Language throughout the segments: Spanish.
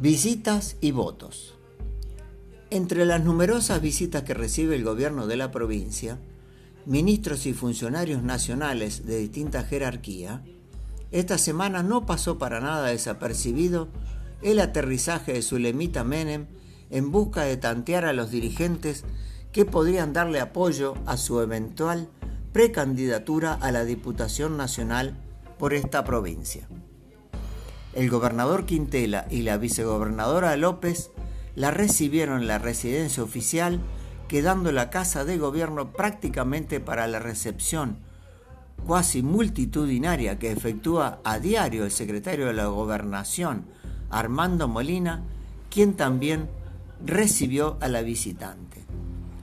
Visitas y votos. Entre las numerosas visitas que recibe el gobierno de la provincia, ministros y funcionarios nacionales de distinta jerarquía, esta semana no pasó para nada desapercibido el aterrizaje de Zulemita Menem en busca de tantear a los dirigentes que podrían darle apoyo a su eventual precandidatura a la Diputación Nacional por esta provincia el gobernador Quintela y la vicegobernadora López la recibieron en la residencia oficial, quedando la casa de gobierno prácticamente para la recepción cuasi multitudinaria que efectúa a diario el secretario de la Gobernación, Armando Molina, quien también recibió a la visitante.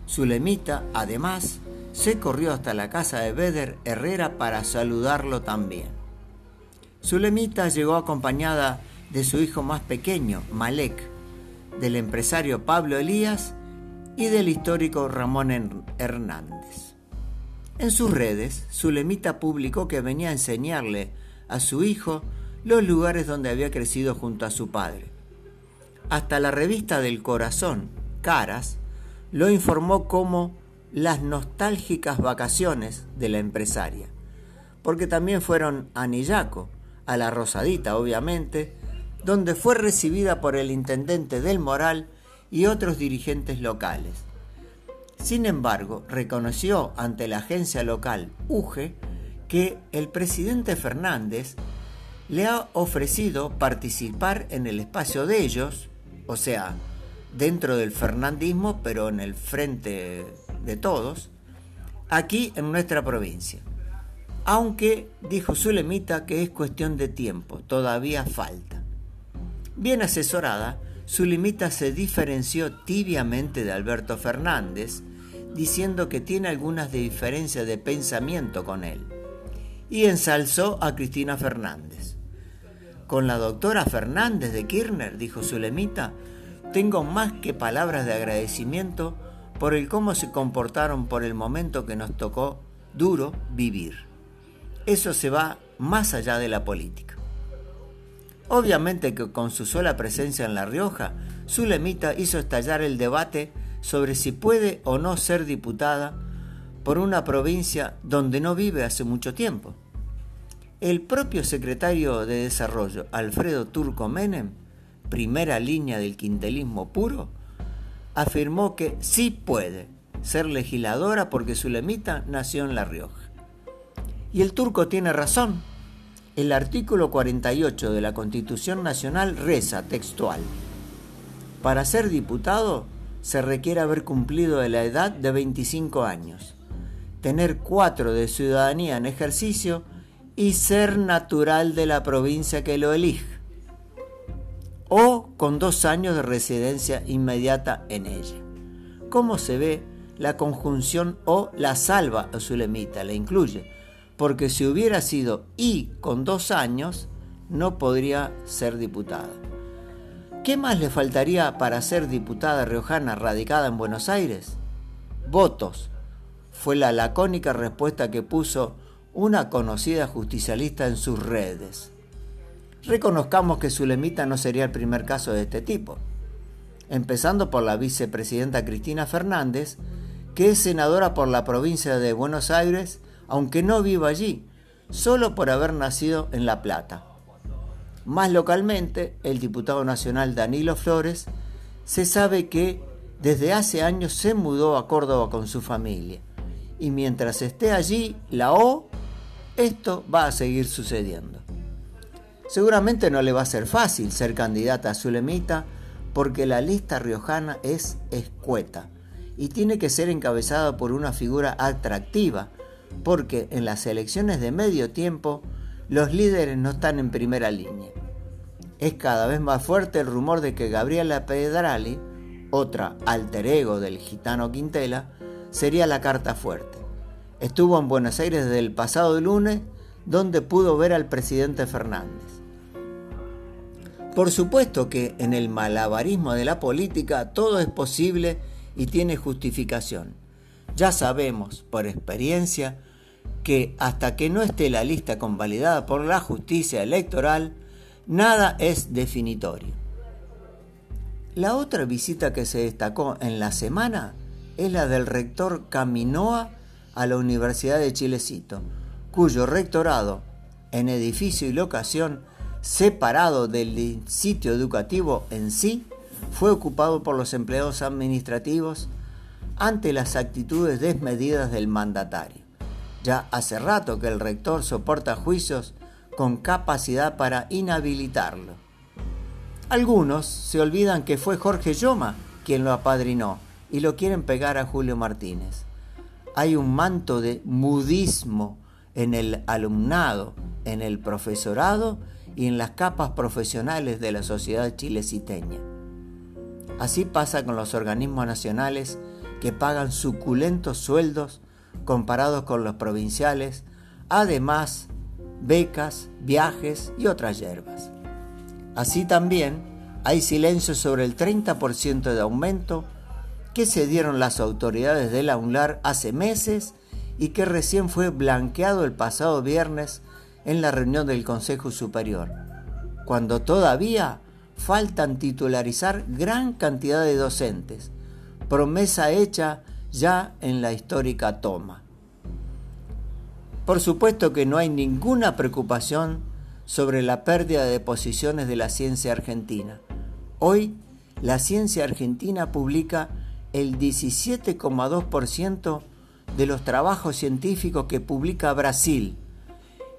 Zulemita, además, se corrió hasta la casa de Beder Herrera para saludarlo también. Zulemita llegó acompañada de su hijo más pequeño, Malek, del empresario Pablo Elías y del histórico Ramón Hernández. En sus redes, Zulemita publicó que venía a enseñarle a su hijo los lugares donde había crecido junto a su padre. Hasta la revista del corazón, Caras, lo informó como las nostálgicas vacaciones de la empresaria, porque también fueron a Nillaco, a la Rosadita, obviamente, donde fue recibida por el intendente del Moral y otros dirigentes locales. Sin embargo, reconoció ante la agencia local UGE que el presidente Fernández le ha ofrecido participar en el espacio de ellos, o sea, dentro del fernandismo, pero en el frente de todos, aquí en nuestra provincia aunque dijo Zulemita que es cuestión de tiempo, todavía falta. Bien asesorada, Zulemita se diferenció tibiamente de Alberto Fernández, diciendo que tiene algunas diferencias de pensamiento con él, y ensalzó a Cristina Fernández. Con la doctora Fernández de Kirchner, dijo Zulemita, tengo más que palabras de agradecimiento por el cómo se comportaron por el momento que nos tocó duro vivir eso se va más allá de la política. Obviamente que con su sola presencia en La Rioja, Zulemita hizo estallar el debate sobre si puede o no ser diputada por una provincia donde no vive hace mucho tiempo. El propio secretario de Desarrollo, Alfredo Turco Menem, primera línea del quintelismo puro, afirmó que sí puede ser legisladora porque Zulemita nació en La Rioja. Y el turco tiene razón. El artículo 48 de la Constitución Nacional reza textual. Para ser diputado se requiere haber cumplido la edad de 25 años, tener cuatro de ciudadanía en ejercicio y ser natural de la provincia que lo elige, o con dos años de residencia inmediata en ella. ¿Cómo se ve la conjunción o la salva a su lemita? La incluye porque si hubiera sido y con dos años, no podría ser diputada. ¿Qué más le faltaría para ser diputada riojana radicada en Buenos Aires? Votos, fue la lacónica respuesta que puso una conocida justicialista en sus redes. Reconozcamos que Zulemita no sería el primer caso de este tipo, empezando por la vicepresidenta Cristina Fernández, que es senadora por la provincia de Buenos Aires aunque no viva allí, solo por haber nacido en La Plata. Más localmente, el diputado nacional Danilo Flores se sabe que desde hace años se mudó a Córdoba con su familia. Y mientras esté allí la O, esto va a seguir sucediendo. Seguramente no le va a ser fácil ser candidata a Zulemita porque la lista riojana es escueta y tiene que ser encabezada por una figura atractiva porque en las elecciones de medio tiempo los líderes no están en primera línea. Es cada vez más fuerte el rumor de que Gabriela Pedrali, otra alter ego del gitano Quintela, sería la carta fuerte. Estuvo en Buenos Aires desde el pasado lunes, donde pudo ver al presidente Fernández. Por supuesto que en el malabarismo de la política todo es posible y tiene justificación. Ya sabemos, por experiencia, que hasta que no esté la lista convalidada por la justicia electoral, nada es definitorio. La otra visita que se destacó en la semana es la del rector Caminoa a la Universidad de Chilecito, cuyo rectorado, en edificio y locación, separado del sitio educativo en sí, fue ocupado por los empleados administrativos ante las actitudes desmedidas del mandatario. Ya hace rato que el rector soporta juicios con capacidad para inhabilitarlo. Algunos se olvidan que fue Jorge Yoma quien lo apadrinó y lo quieren pegar a Julio Martínez. Hay un manto de mudismo en el alumnado, en el profesorado y en las capas profesionales de la sociedad chileciteña. Así pasa con los organismos nacionales que pagan suculentos sueldos comparados con los provinciales, además becas, viajes y otras hierbas. Así también hay silencio sobre el 30% de aumento que se dieron las autoridades de la UNLAR hace meses y que recién fue blanqueado el pasado viernes en la reunión del Consejo Superior, cuando todavía faltan titularizar gran cantidad de docentes, promesa hecha ya en la histórica toma. Por supuesto que no hay ninguna preocupación sobre la pérdida de posiciones de la ciencia argentina. Hoy, la ciencia argentina publica el 17,2% de los trabajos científicos que publica Brasil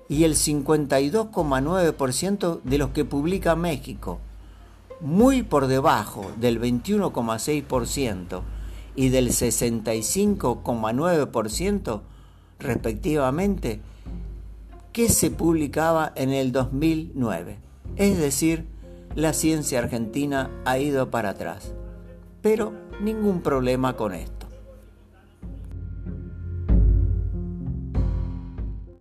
y el 52,9% de los que publica México, muy por debajo del 21,6% y del 65,9% respectivamente que se publicaba en el 2009. Es decir, la ciencia argentina ha ido para atrás. Pero ningún problema con esto.